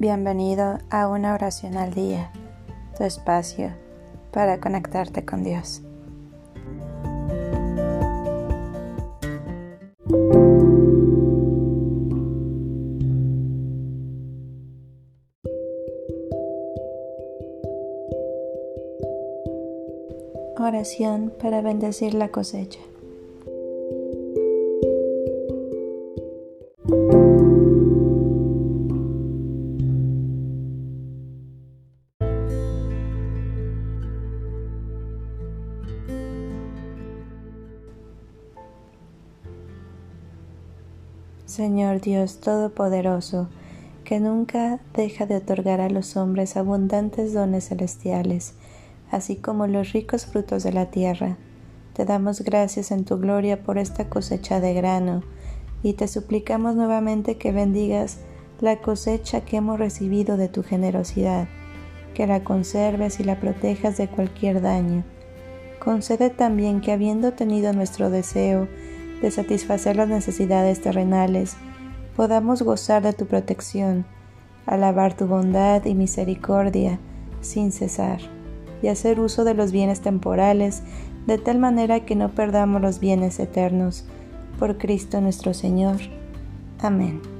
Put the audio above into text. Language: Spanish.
Bienvenido a una oración al día, tu espacio para conectarte con Dios. Oración para bendecir la cosecha. Señor Dios Todopoderoso, que nunca deja de otorgar a los hombres abundantes dones celestiales, así como los ricos frutos de la tierra. Te damos gracias en tu gloria por esta cosecha de grano, y te suplicamos nuevamente que bendigas la cosecha que hemos recibido de tu generosidad, que la conserves y la protejas de cualquier daño. Concede también que habiendo tenido nuestro deseo de satisfacer las necesidades terrenales, podamos gozar de tu protección, alabar tu bondad y misericordia sin cesar, y hacer uso de los bienes temporales de tal manera que no perdamos los bienes eternos. Por Cristo nuestro Señor. Amén.